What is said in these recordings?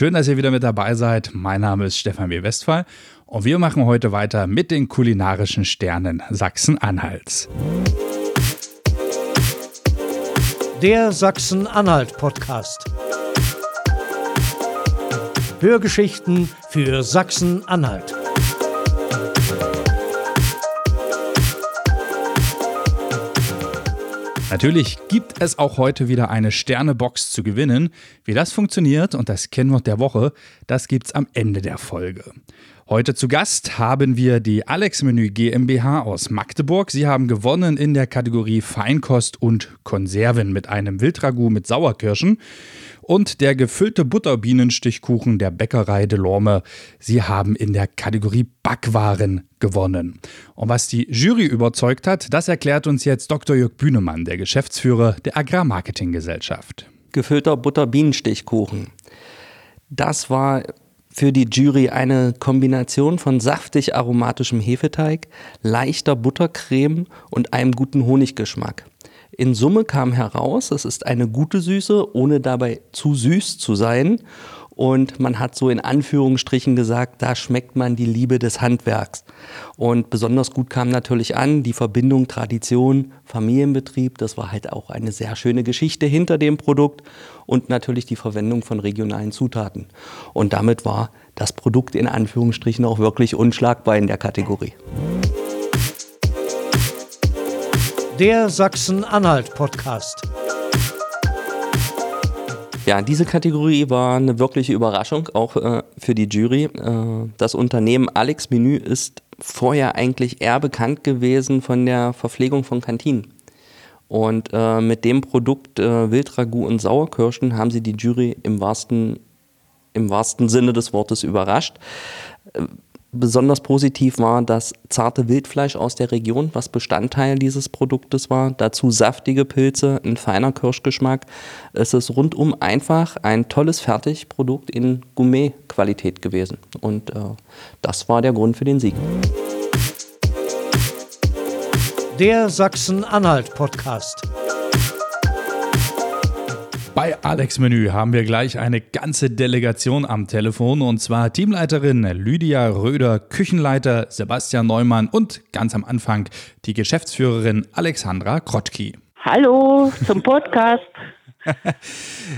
Schön, dass ihr wieder mit dabei seid. Mein Name ist Stefan W. Westphal und wir machen heute weiter mit den kulinarischen Sternen Sachsen-Anhalts. Der Sachsen-Anhalt-Podcast. Hörgeschichten für Sachsen-Anhalt. Natürlich gibt es auch heute wieder eine Sternebox zu gewinnen. Wie das funktioniert und das Kennwort der Woche, das gibt's am Ende der Folge. Heute zu Gast haben wir die Alex Menü GmbH aus Magdeburg. Sie haben gewonnen in der Kategorie Feinkost und Konserven mit einem Wildragout mit Sauerkirschen und der gefüllte Butterbienenstichkuchen der Bäckerei Delorme. Sie haben in der Kategorie Backwaren gewonnen. Und was die Jury überzeugt hat, das erklärt uns jetzt Dr. Jörg Bühnemann, der Geschäftsführer der Agrarmarketinggesellschaft. Gefüllter Butterbienenstichkuchen. Das war für die Jury eine Kombination von saftig aromatischem Hefeteig, leichter Buttercreme und einem guten Honiggeschmack. In Summe kam heraus, es ist eine gute Süße, ohne dabei zu süß zu sein. Und man hat so in Anführungsstrichen gesagt, da schmeckt man die Liebe des Handwerks. Und besonders gut kam natürlich an die Verbindung Tradition, Familienbetrieb. Das war halt auch eine sehr schöne Geschichte hinter dem Produkt und natürlich die Verwendung von regionalen Zutaten. Und damit war das Produkt in Anführungsstrichen auch wirklich unschlagbar in der Kategorie. Der Sachsen-Anhalt-Podcast. Ja, diese Kategorie war eine wirkliche Überraschung, auch äh, für die Jury. Äh, das Unternehmen Alex Menü ist vorher eigentlich eher bekannt gewesen von der Verpflegung von Kantinen. Und äh, mit dem Produkt äh, Wildragout und Sauerkirschen haben sie die Jury im wahrsten, im wahrsten Sinne des Wortes überrascht. Besonders positiv war das zarte Wildfleisch aus der Region, was Bestandteil dieses Produktes war. Dazu saftige Pilze, ein feiner Kirschgeschmack. Es ist rundum einfach ein tolles Fertigprodukt in Gourmet-Qualität gewesen. Und äh, das war der Grund für den Sieg. Der Sachsen-Anhalt-Podcast. Bei Alex Menü haben wir gleich eine ganze Delegation am Telefon und zwar Teamleiterin Lydia Röder, Küchenleiter Sebastian Neumann und ganz am Anfang die Geschäftsführerin Alexandra Krottki. Hallo zum Podcast.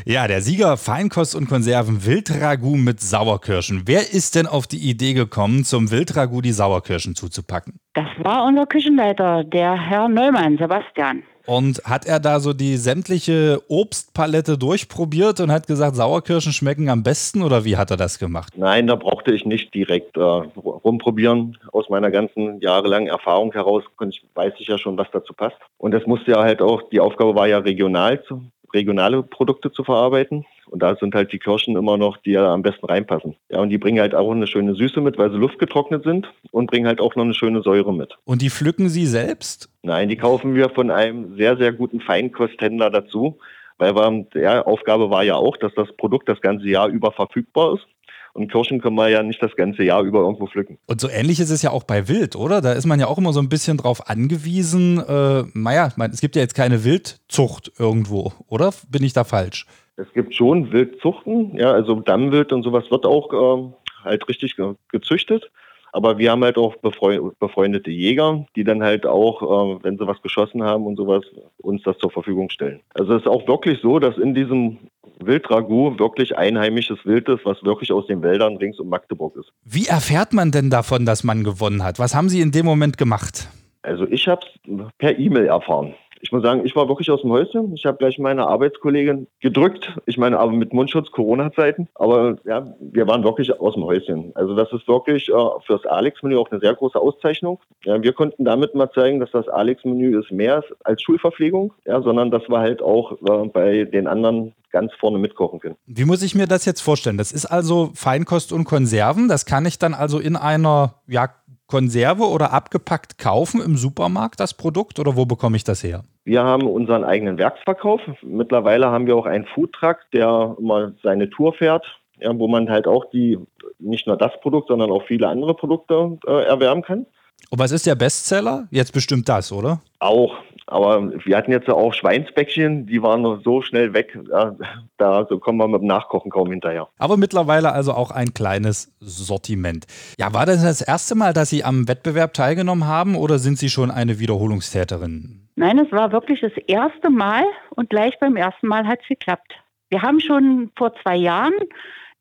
ja, der Sieger Feinkost und Konserven Wildragout mit Sauerkirschen. Wer ist denn auf die Idee gekommen, zum Wildragout die Sauerkirschen zuzupacken? Das war unser Küchenleiter, der Herr Neumann, Sebastian. Und hat er da so die sämtliche Obstpalette durchprobiert und hat gesagt, Sauerkirschen schmecken am besten oder wie hat er das gemacht? Nein, da brauchte ich nicht direkt äh, rumprobieren. Aus meiner ganzen jahrelangen Erfahrung heraus ich, weiß ich ja schon, was dazu passt. Und es musste ja halt auch, die Aufgabe war ja regional zu, regionale Produkte zu verarbeiten. Und da sind halt die Kirschen immer noch, die ja am besten reinpassen. Ja, und die bringen halt auch eine schöne Süße mit, weil sie luftgetrocknet sind und bringen halt auch noch eine schöne Säure mit. Und die pflücken Sie selbst? Nein, die kaufen wir von einem sehr, sehr guten Feinkosthändler dazu. Weil wir, der Aufgabe war ja auch, dass das Produkt das ganze Jahr über verfügbar ist. Und Kirschen können wir ja nicht das ganze Jahr über irgendwo pflücken. Und so ähnlich ist es ja auch bei Wild, oder? Da ist man ja auch immer so ein bisschen drauf angewiesen. Äh, naja, es gibt ja jetzt keine Wildzucht irgendwo, oder? Bin ich da falsch? Es gibt schon Wildzuchten, ja, also Dammwild und sowas wird auch äh, halt richtig ge gezüchtet. Aber wir haben halt auch befreundete Jäger, die dann halt auch, äh, wenn sie was geschossen haben und sowas, uns das zur Verfügung stellen. Also es ist auch wirklich so, dass in diesem Wildragout wirklich einheimisches Wild ist, was wirklich aus den Wäldern rings um Magdeburg ist. Wie erfährt man denn davon, dass man gewonnen hat? Was haben Sie in dem Moment gemacht? Also ich habe es per E-Mail erfahren ich muss sagen, ich war wirklich aus dem Häuschen. Ich habe gleich meine Arbeitskollegin gedrückt. Ich meine, aber mit Mundschutz, Corona-Zeiten. Aber ja, wir waren wirklich aus dem Häuschen. Also das ist wirklich äh, für das Alex-Menü auch eine sehr große Auszeichnung. Ja, wir konnten damit mal zeigen, dass das Alex-Menü ist mehr als Schulverpflegung, ja, sondern dass wir halt auch äh, bei den anderen ganz vorne mitkochen können. Wie muss ich mir das jetzt vorstellen? Das ist also Feinkost und Konserven. Das kann ich dann also in einer ja, Konserve oder abgepackt kaufen im Supermarkt, das Produkt, oder wo bekomme ich das her? Wir haben unseren eigenen Werksverkauf. Mittlerweile haben wir auch einen Foodtruck, der immer seine Tour fährt, wo man halt auch die nicht nur das Produkt, sondern auch viele andere Produkte äh, erwerben kann. Und was ist der Bestseller? Jetzt bestimmt das, oder? Auch. Aber wir hatten jetzt auch Schweinsbäckchen, die waren noch so schnell weg. Da, da so kommen wir mit dem Nachkochen kaum hinterher. Aber mittlerweile also auch ein kleines Sortiment. Ja, war das das erste Mal, dass Sie am Wettbewerb teilgenommen haben oder sind Sie schon eine Wiederholungstäterin? Nein, es war wirklich das erste Mal und gleich beim ersten Mal hat es geklappt. Wir haben schon vor zwei Jahren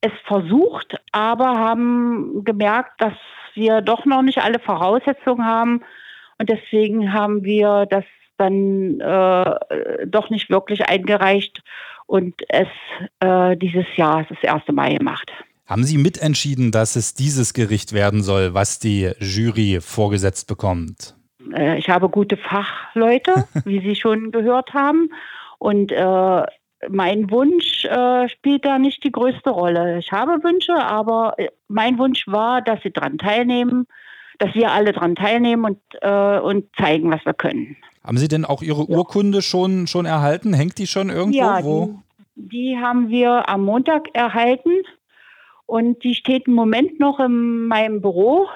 es versucht, aber haben gemerkt, dass wir doch noch nicht alle Voraussetzungen haben. Und deswegen haben wir das dann äh, doch nicht wirklich eingereicht und es äh, dieses Jahr das erste Mal gemacht. Haben Sie mitentschieden, dass es dieses Gericht werden soll, was die Jury vorgesetzt bekommt? Äh, ich habe gute Fachleute, wie Sie schon gehört haben. Und äh, mein Wunsch äh, spielt da nicht die größte Rolle. Ich habe Wünsche, aber äh, mein Wunsch war, dass sie daran teilnehmen, dass wir alle daran teilnehmen und, äh, und zeigen, was wir können. Haben Sie denn auch Ihre Urkunde schon, schon erhalten? Hängt die schon irgendwo? Ja, Wo? Die, die haben wir am Montag erhalten und die steht im Moment noch in meinem Büro.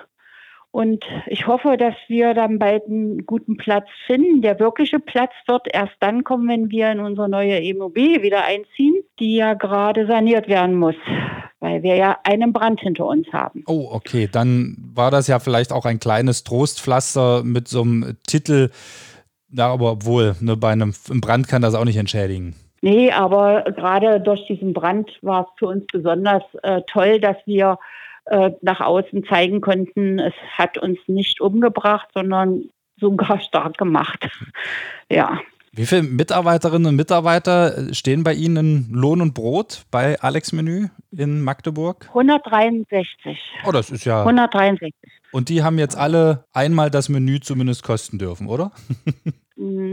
Und ich hoffe, dass wir dann bald einen guten Platz finden. Der wirkliche Platz wird erst dann kommen, wenn wir in unsere neue Immobilie wieder einziehen, die ja gerade saniert werden muss, weil wir ja einen Brand hinter uns haben. Oh, okay. Dann war das ja vielleicht auch ein kleines Trostpflaster mit so einem Titel. Ja, aber obwohl, ne, bei einem Brand kann das auch nicht entschädigen. Nee, aber gerade durch diesen Brand war es für uns besonders äh, toll, dass wir äh, nach außen zeigen konnten, es hat uns nicht umgebracht, sondern sogar stark gemacht. ja. Wie viele Mitarbeiterinnen und Mitarbeiter stehen bei Ihnen in Lohn und Brot bei Alex Menü in Magdeburg? 163. Oh, das ist ja. 163. Und die haben jetzt alle einmal das Menü zumindest kosten dürfen, oder?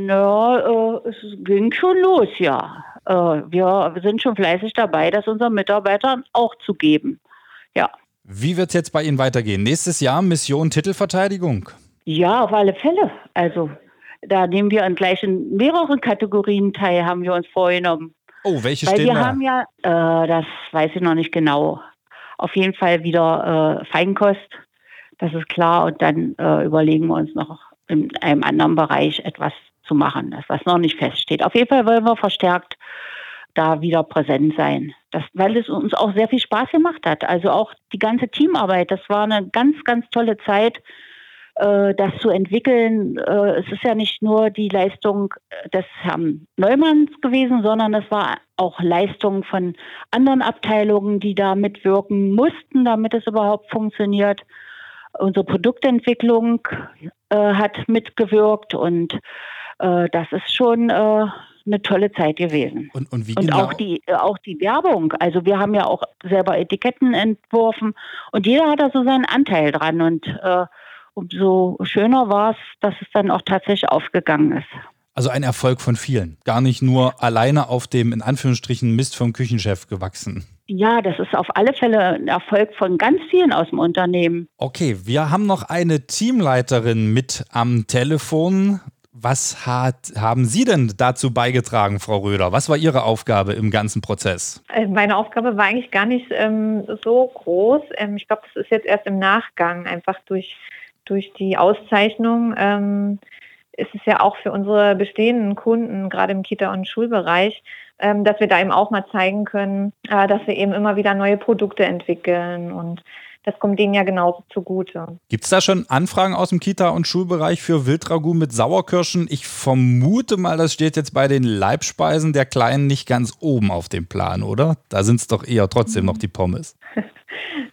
Na, äh, es ging schon los, ja. Äh, wir sind schon fleißig dabei, das unseren Mitarbeitern auch zu geben. Ja. Wie wird es jetzt bei Ihnen weitergehen? Nächstes Jahr Mission Titelverteidigung? Ja, auf alle Fälle. Also da nehmen wir an gleich in mehreren Kategorien teil, haben wir uns vorgenommen. Oh, welche Weil stehen wir da? haben ja, äh, das weiß ich noch nicht genau, auf jeden Fall wieder äh, Feinkost, das ist klar. Und dann äh, überlegen wir uns noch in einem anderen Bereich etwas zu machen, was noch nicht feststeht. Auf jeden Fall wollen wir verstärkt da wieder präsent sein. Das, weil es uns auch sehr viel Spaß gemacht hat. Also auch die ganze Teamarbeit, das war eine ganz, ganz tolle Zeit, äh, das zu entwickeln. Äh, es ist ja nicht nur die Leistung des Herrn Neumanns gewesen, sondern es war auch Leistung von anderen Abteilungen, die da mitwirken mussten, damit es überhaupt funktioniert. Unsere Produktentwicklung äh, hat mitgewirkt und äh, das ist schon äh, eine tolle Zeit gewesen. Und, und wie Und genau? auch die, äh, auch die Werbung. Also wir haben ja auch selber Etiketten entworfen und jeder hat da so seinen Anteil dran. Und äh, umso schöner war es, dass es dann auch tatsächlich aufgegangen ist. Also ein Erfolg von vielen. Gar nicht nur alleine auf dem, in Anführungsstrichen, Mist vom Küchenchef gewachsen. Ja, das ist auf alle Fälle ein Erfolg von ganz vielen aus dem Unternehmen. Okay, wir haben noch eine Teamleiterin mit am Telefon. Was hat, haben Sie denn dazu beigetragen, Frau Röder? Was war Ihre Aufgabe im ganzen Prozess? Äh, Meine Aufgabe war eigentlich gar nicht ähm, so groß. Ähm, ich glaube, das ist jetzt erst im Nachgang, einfach durch, durch die Auszeichnung. Ähm, ist es ja auch für unsere bestehenden Kunden, gerade im Kita- und Schulbereich, ähm, dass wir da eben auch mal zeigen können, äh, dass wir eben immer wieder neue Produkte entwickeln und das kommt denen ja genauso zugute. Gibt es da schon Anfragen aus dem Kita- und Schulbereich für Wildragout mit Sauerkirschen? Ich vermute mal, das steht jetzt bei den Leibspeisen der Kleinen nicht ganz oben auf dem Plan, oder? Da sind es doch eher trotzdem noch die Pommes.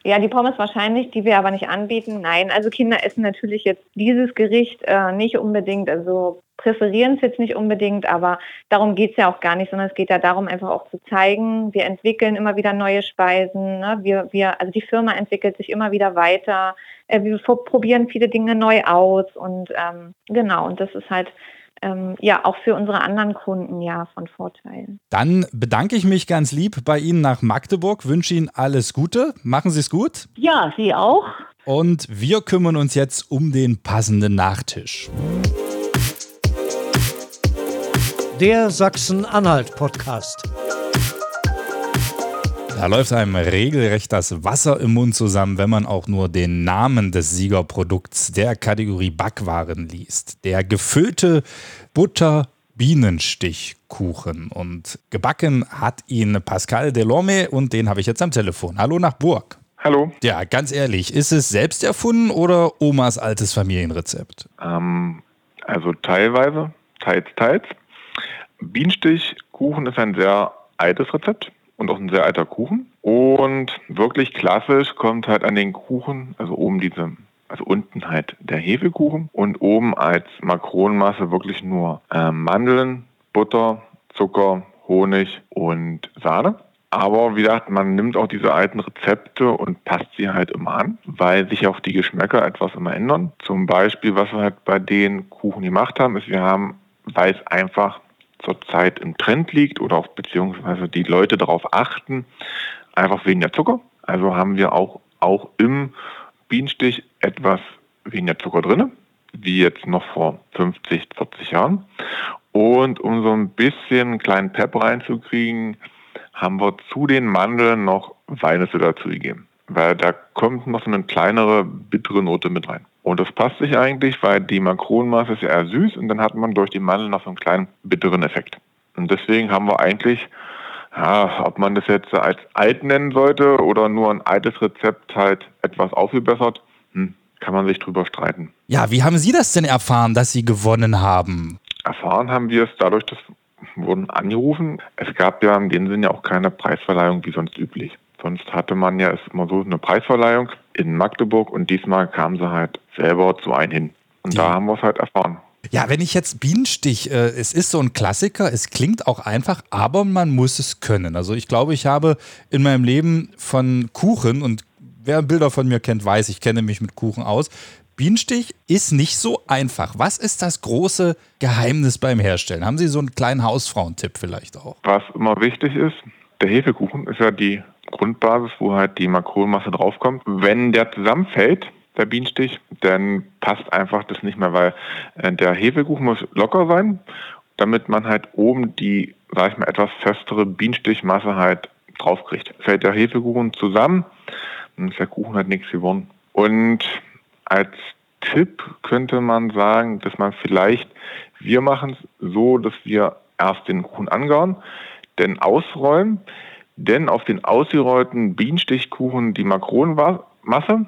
Ja, die Pommes wahrscheinlich, die wir aber nicht anbieten. Nein, also Kinder essen natürlich jetzt dieses Gericht äh, nicht unbedingt, also präferieren es jetzt nicht unbedingt, aber darum geht es ja auch gar nicht, sondern es geht ja darum, einfach auch zu zeigen, wir entwickeln immer wieder neue Speisen, ne? wir, wir, also die Firma entwickelt sich immer wieder weiter, äh, wir probieren viele Dinge neu aus und ähm, genau, und das ist halt ähm, ja auch für unsere anderen Kunden ja von Vorteil. Dann bedanke ich mich ganz lieb bei Ihnen nach Magdeburg, wünsche Ihnen alles Gute, machen Sie es gut Ja, Sie auch. und wir kümmern uns jetzt um den passenden Nachtisch. Der Sachsen-Anhalt-Podcast. Da läuft einem regelrecht das Wasser im Mund zusammen, wenn man auch nur den Namen des Siegerprodukts der Kategorie Backwaren liest. Der gefüllte Butter Bienenstichkuchen. Und gebacken hat ihn Pascal Delorme und den habe ich jetzt am Telefon. Hallo nach Burg. Hallo. Ja, ganz ehrlich, ist es selbst erfunden oder Omas altes Familienrezept? Ähm, also teilweise, teils, teils. Bienenstichkuchen ist ein sehr altes Rezept und auch ein sehr alter Kuchen. Und wirklich klassisch kommt halt an den Kuchen, also oben diese, also unten halt der Hefekuchen und oben als Makronenmasse wirklich nur äh, Mandeln, Butter, Zucker, Honig und Sahne. Aber wie gesagt, man nimmt auch diese alten Rezepte und passt sie halt immer an, weil sich auch die Geschmäcker etwas immer ändern. Zum Beispiel, was wir halt bei den Kuchen gemacht haben, ist, wir haben, weil es einfach zurzeit im Trend liegt oder auch beziehungsweise die Leute darauf achten, einfach weniger Zucker. Also haben wir auch, auch im Bienenstich etwas weniger Zucker drin, wie jetzt noch vor 50, 40 Jahren. Und um so ein bisschen einen kleinen Pep reinzukriegen, haben wir zu den Mandeln noch Walnüsse dazu gegeben. Weil da kommt noch so eine kleinere, bittere Note mit rein. Und das passt sich eigentlich, weil die Makronenmasse ist ja eher süß und dann hat man durch die Mandeln noch so einen kleinen bitteren Effekt. Und deswegen haben wir eigentlich, ja, ob man das jetzt als alt nennen sollte oder nur ein altes Rezept halt etwas aufgebessert, hm, kann man sich drüber streiten. Ja, wie haben Sie das denn erfahren, dass Sie gewonnen haben? Erfahren haben wir es dadurch, dass wurden angerufen. Es gab ja in dem Sinne auch keine Preisverleihung wie sonst üblich. Sonst hatte man ja immer so eine Preisverleihung in Magdeburg und diesmal kamen sie halt selber zu einem hin. Und ja. da haben wir es halt erfahren. Ja, wenn ich jetzt Bienenstich, äh, es ist so ein Klassiker, es klingt auch einfach, aber man muss es können. Also ich glaube, ich habe in meinem Leben von Kuchen und wer Bilder von mir kennt, weiß, ich kenne mich mit Kuchen aus. Bienenstich ist nicht so einfach. Was ist das große Geheimnis beim Herstellen? Haben Sie so einen kleinen Hausfrauentipp vielleicht auch? Was immer wichtig ist, der Hefekuchen ist ja die Grundbasis, wo halt die Makronenmasse draufkommt. Wenn der zusammenfällt, der Bienenstich, dann passt einfach das nicht mehr, weil äh, der Hefekuchen muss locker sein, damit man halt oben die, sag ich mal, etwas festere Bienenstichmasse halt draufkriegt. Fällt der Hefekuchen zusammen, dann ist der Kuchen halt nichts geworden. Und als Tipp könnte man sagen, dass man vielleicht, wir machen es so, dass wir erst den Kuchen angauen, dann ausräumen, dann auf den ausgerollten Bienenstichkuchen die Makronenmasse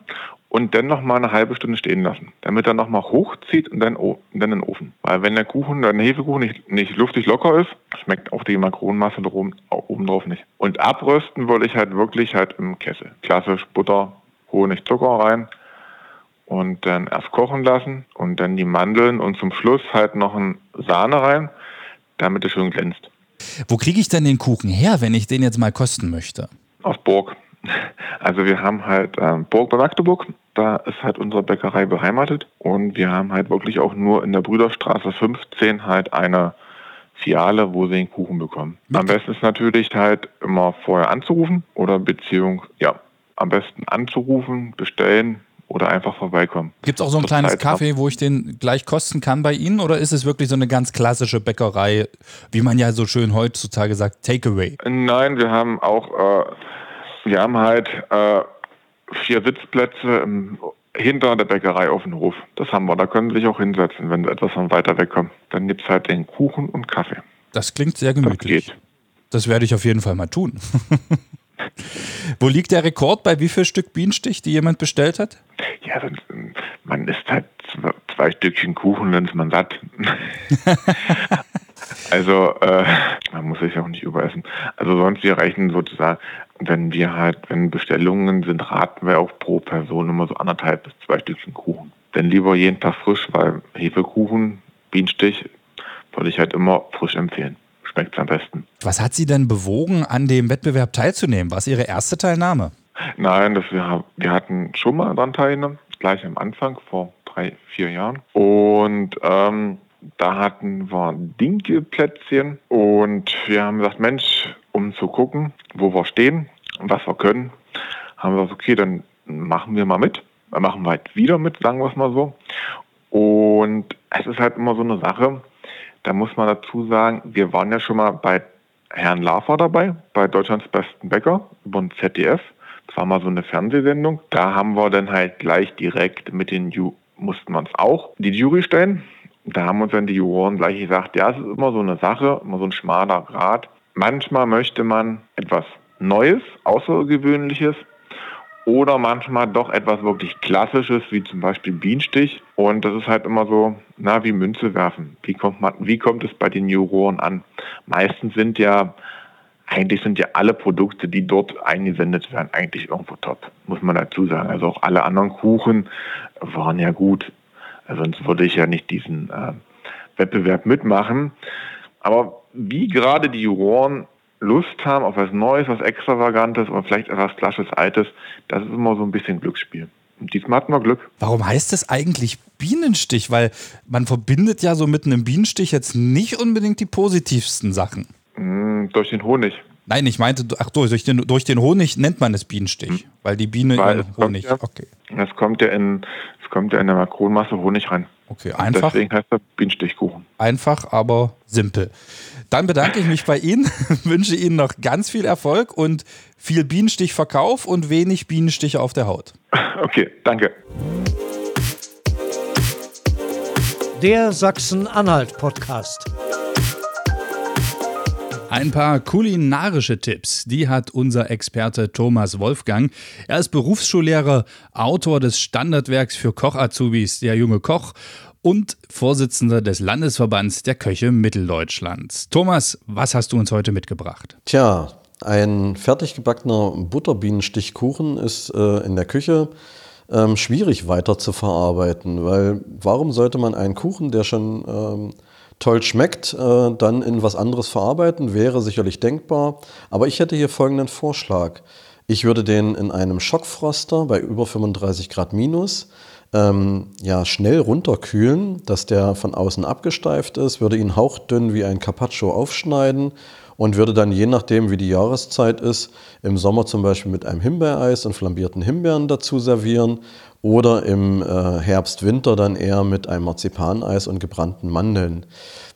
und dann noch mal eine halbe Stunde stehen lassen, damit er noch mal hochzieht und dann, und dann in den Ofen. Weil wenn der Kuchen, der Hefekuchen nicht, nicht luftig locker ist, schmeckt auch die Makronenmasse oben drauf nicht. Und abrösten würde ich halt wirklich halt im Kessel. Klassisch Butter, Honig, Zucker rein und dann erst kochen lassen und dann die Mandeln und zum Schluss halt noch ein Sahne rein, damit es schön glänzt. Wo kriege ich denn den Kuchen her, wenn ich den jetzt mal kosten möchte? Aus Burg. Also wir haben halt äh, Burg bei Magdeburg, da ist halt unsere Bäckerei beheimatet und wir haben halt wirklich auch nur in der Brüderstraße 15 halt eine Filiale, wo sie den Kuchen bekommen. Am besten ist natürlich halt immer vorher anzurufen oder Beziehung, ja, am besten anzurufen, bestellen, oder einfach vorbeikommen. Gibt es auch so ein kleines Kaffee, wo ich den gleich kosten kann bei Ihnen oder ist es wirklich so eine ganz klassische Bäckerei, wie man ja so schön heutzutage sagt, Takeaway? Nein, wir haben auch, äh, wir haben halt äh, vier Sitzplätze im, hinter der Bäckerei auf dem Hof. Das haben wir, da können Sie sich auch hinsetzen, wenn Sie etwas von weiter weg kommen. Dann gibt es halt den Kuchen und Kaffee. Das klingt sehr gemütlich. Das, das werde ich auf jeden Fall mal tun. Wo liegt der Rekord bei wie viel Stück Bienenstich, die jemand bestellt hat? Ja, man isst halt zwei Stückchen Kuchen, dann ist man satt. also äh, man muss sich auch nicht überessen. Also sonst wir rechnen sozusagen, wenn wir halt, wenn Bestellungen sind, raten wir auch pro Person immer so anderthalb bis zwei Stückchen Kuchen. Denn lieber jeden Tag frisch, weil Hefekuchen, Bienenstich, würde ich halt immer frisch empfehlen schmeckt es am besten. Was hat Sie denn bewogen, an dem Wettbewerb teilzunehmen? War es Ihre erste Teilnahme? Nein, das wir, wir hatten schon mal teilgenommen, gleich am Anfang, vor drei, vier Jahren. Und ähm, da hatten wir Dinkelplätzchen und wir haben gesagt, Mensch, um zu gucken, wo wir stehen und was wir können, haben wir gesagt, okay, dann machen wir mal mit. Dann machen wir halt wieder mit, sagen wir es mal so. Und es ist halt immer so eine Sache, da muss man dazu sagen, wir waren ja schon mal bei Herrn Lafer dabei bei Deutschlands besten Bäcker über ein ZDF. Das war mal so eine Fernsehsendung. Da haben wir dann halt gleich direkt mit den Ju mussten wir uns auch die Jury stellen. Da haben uns dann die Juroren gleich gesagt, ja, es ist immer so eine Sache, immer so ein schmaler Grad. Manchmal möchte man etwas Neues, Außergewöhnliches oder manchmal doch etwas wirklich Klassisches, wie zum Beispiel Bienenstich. Und das ist halt immer so, na, wie Münze werfen. Wie kommt, man, wie kommt es bei den Juroren an? Meistens sind ja, eigentlich sind ja alle Produkte, die dort eingesendet werden, eigentlich irgendwo top, muss man dazu sagen. Also auch alle anderen Kuchen waren ja gut. Sonst würde ich ja nicht diesen äh, Wettbewerb mitmachen. Aber wie gerade die Juroren Lust haben auf was Neues, was Extravagantes oder vielleicht etwas Klassisches Altes, das ist immer so ein bisschen Glücksspiel. Und diesmal hatten wir Glück. Warum heißt das eigentlich Bienenstich? Weil man verbindet ja so mit einem Bienenstich jetzt nicht unbedingt die positivsten Sachen. Mm, durch den Honig. Nein, ich meinte, ach durch den, durch den Honig nennt man es Bienenstich, hm. weil die Biene weil Honig. Ja, okay. Es kommt ja in, es kommt ja in der Makronmasse Honig rein. Okay, einfach. Deswegen heißt er Bienenstichkuchen. Einfach, aber simpel. Dann bedanke ich mich bei Ihnen, wünsche Ihnen noch ganz viel Erfolg und viel Bienenstichverkauf und wenig Bienenstiche auf der Haut. Okay, danke. Der Sachsen-Anhalt-Podcast. Ein paar kulinarische Tipps, die hat unser Experte Thomas Wolfgang. Er ist Berufsschullehrer, Autor des Standardwerks für Koch-Azubis, der junge Koch und Vorsitzender des Landesverbands der Köche Mitteldeutschlands. Thomas, was hast du uns heute mitgebracht? Tja, ein fertig gebackener Butterbienenstichkuchen ist äh, in der Küche ähm, schwierig weiter zu verarbeiten, weil warum sollte man einen Kuchen, der schon ähm, toll schmeckt, äh, dann in was anderes verarbeiten, wäre sicherlich denkbar. Aber ich hätte hier folgenden Vorschlag. Ich würde den in einem Schockfroster bei über 35 Grad minus ähm, ja, schnell runterkühlen, dass der von außen abgesteift ist, würde ihn hauchdünn wie ein Carpaccio aufschneiden und würde dann je nachdem, wie die Jahreszeit ist, im Sommer zum Beispiel mit einem Himbeereis und flambierten Himbeeren dazu servieren oder im äh, Herbst, Winter dann eher mit einem Marzipaneis und gebrannten Mandeln.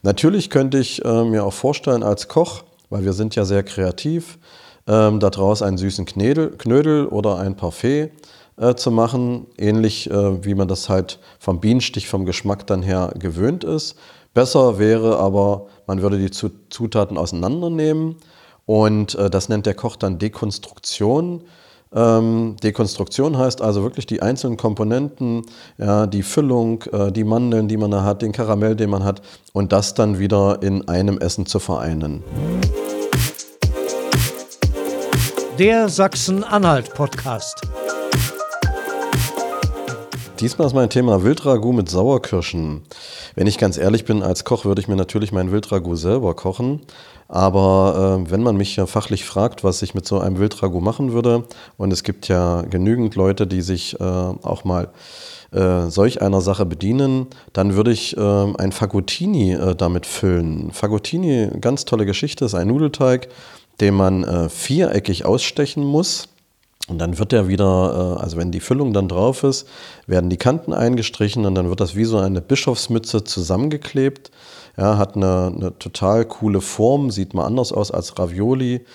Natürlich könnte ich äh, mir auch vorstellen als Koch, weil wir sind ja sehr kreativ, ähm, daraus einen süßen Knödel, Knödel oder ein Parfait äh, zu machen, ähnlich äh, wie man das halt vom Bienenstich vom Geschmack dann her gewöhnt ist. Besser wäre aber, man würde die Zutaten auseinandernehmen und äh, das nennt der Koch dann Dekonstruktion. Ähm, Dekonstruktion heißt also wirklich die einzelnen Komponenten, ja, die Füllung, äh, die Mandeln, die man da hat, den Karamell, den man hat und das dann wieder in einem Essen zu vereinen. Der Sachsen-Anhalt-Podcast. Diesmal ist mein Thema Wildragout mit Sauerkirschen. Wenn ich ganz ehrlich bin, als Koch würde ich mir natürlich mein Wildragout selber kochen. Aber äh, wenn man mich ja fachlich fragt, was ich mit so einem Wildragout machen würde, und es gibt ja genügend Leute, die sich äh, auch mal äh, solch einer Sache bedienen, dann würde ich äh, ein Fagottini äh, damit füllen. Fagottini, ganz tolle Geschichte, ist ein Nudelteig, den man äh, viereckig ausstechen muss und dann wird er wieder, äh, also wenn die Füllung dann drauf ist, werden die Kanten eingestrichen und dann wird das wie so eine Bischofsmütze zusammengeklebt. Ja, hat eine, eine total coole Form, sieht mal anders aus als Ravioli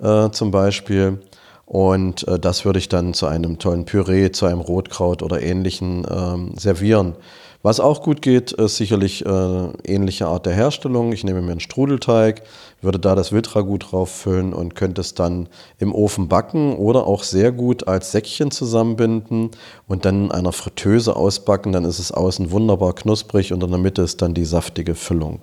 äh, zum Beispiel. Und äh, das würde ich dann zu einem tollen Püree, zu einem Rotkraut oder ähnlichen ähm, servieren. Was auch gut geht, ist sicherlich äh, ähnliche Art der Herstellung. Ich nehme mir einen Strudelteig, würde da das Wildragout drauf füllen und könnte es dann im Ofen backen oder auch sehr gut als Säckchen zusammenbinden und dann in einer Fritteuse ausbacken. Dann ist es außen wunderbar knusprig und in der Mitte ist dann die saftige Füllung.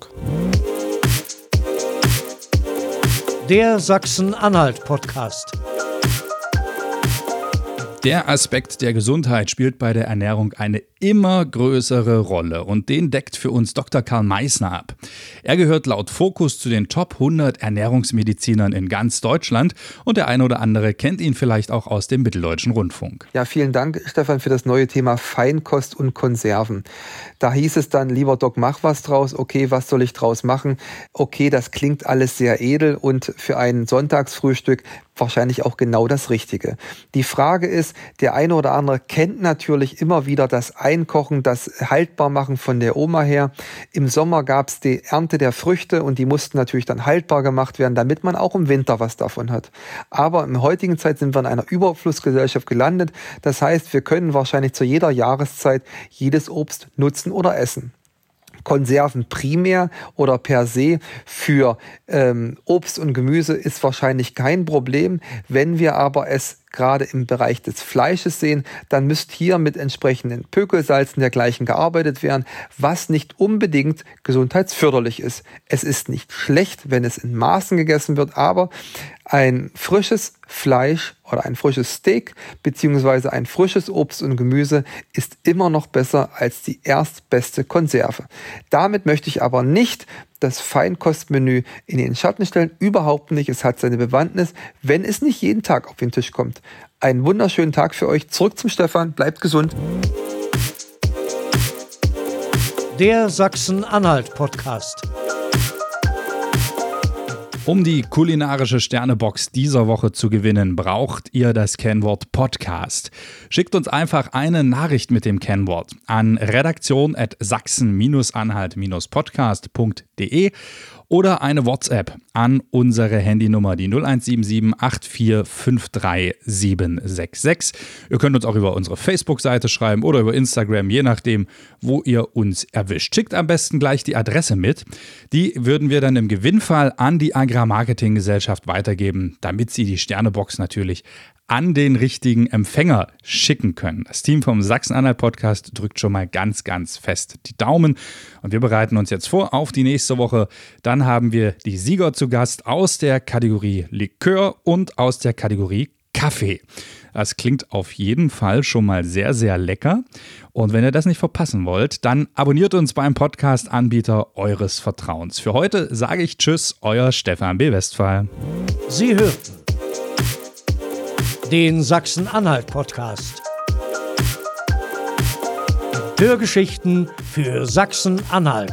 Der Sachsen-Anhalt-Podcast. Der Aspekt der Gesundheit spielt bei der Ernährung eine immer größere Rolle und den deckt für uns Dr. Karl Meissner ab. Er gehört laut Fokus zu den Top 100 Ernährungsmedizinern in ganz Deutschland und der eine oder andere kennt ihn vielleicht auch aus dem Mitteldeutschen Rundfunk. Ja, vielen Dank, Stefan, für das neue Thema Feinkost und Konserven. Da hieß es dann, lieber Doc, mach was draus. Okay, was soll ich draus machen? Okay, das klingt alles sehr edel und für ein Sonntagsfrühstück wahrscheinlich auch genau das Richtige. Die Frage ist, der eine oder andere kennt natürlich immer wieder das Einkochen, das Haltbarmachen von der Oma her. Im Sommer gab es die Ernte der Früchte und die mussten natürlich dann haltbar gemacht werden, damit man auch im Winter was davon hat. Aber in heutigen Zeit sind wir in einer Überflussgesellschaft gelandet. Das heißt, wir können wahrscheinlich zu jeder Jahreszeit jedes Obst nutzen oder essen. Konserven primär oder per se für ähm, Obst und Gemüse ist wahrscheinlich kein Problem. Wenn wir aber es gerade im Bereich des Fleisches sehen, dann müsste hier mit entsprechenden Pökelsalzen dergleichen gearbeitet werden, was nicht unbedingt gesundheitsförderlich ist. Es ist nicht schlecht, wenn es in Maßen gegessen wird, aber ein frisches Fleisch oder ein frisches Steak beziehungsweise ein frisches Obst und Gemüse ist immer noch besser als die erstbeste Konserve. Damit möchte ich aber nicht das Feinkostmenü in den Schatten stellen. Überhaupt nicht. Es hat seine Bewandtnis, wenn es nicht jeden Tag auf den Tisch kommt. Einen wunderschönen Tag für euch. Zurück zum Stefan. Bleibt gesund. Der Sachsen-Anhalt-Podcast. Um die kulinarische Sternebox dieser Woche zu gewinnen, braucht ihr das Kennwort Podcast. Schickt uns einfach eine Nachricht mit dem Kennwort an redaktion.sachsen-anhalt-podcast.de oder eine WhatsApp an unsere Handynummer, die 0177 8453766. Ihr könnt uns auch über unsere Facebook-Seite schreiben oder über Instagram, je nachdem, wo ihr uns erwischt. Schickt am besten gleich die Adresse mit. Die würden wir dann im Gewinnfall an die Agrarmarketinggesellschaft weitergeben, damit sie die Sternebox natürlich an den richtigen Empfänger schicken können. Das Team vom Sachsen-Anhalt-Podcast drückt schon mal ganz, ganz fest die Daumen und wir bereiten uns jetzt vor auf die nächste Woche. Dann haben wir die Sieger zu Gast aus der Kategorie Likör und aus der Kategorie Kaffee. Das klingt auf jeden Fall schon mal sehr, sehr lecker. Und wenn ihr das nicht verpassen wollt, dann abonniert uns beim Podcast-Anbieter eures Vertrauens. Für heute sage ich Tschüss, euer Stefan B. Westphal. Sie hörten den Sachsen-Anhalt-Podcast. Hörgeschichten für Sachsen-Anhalt.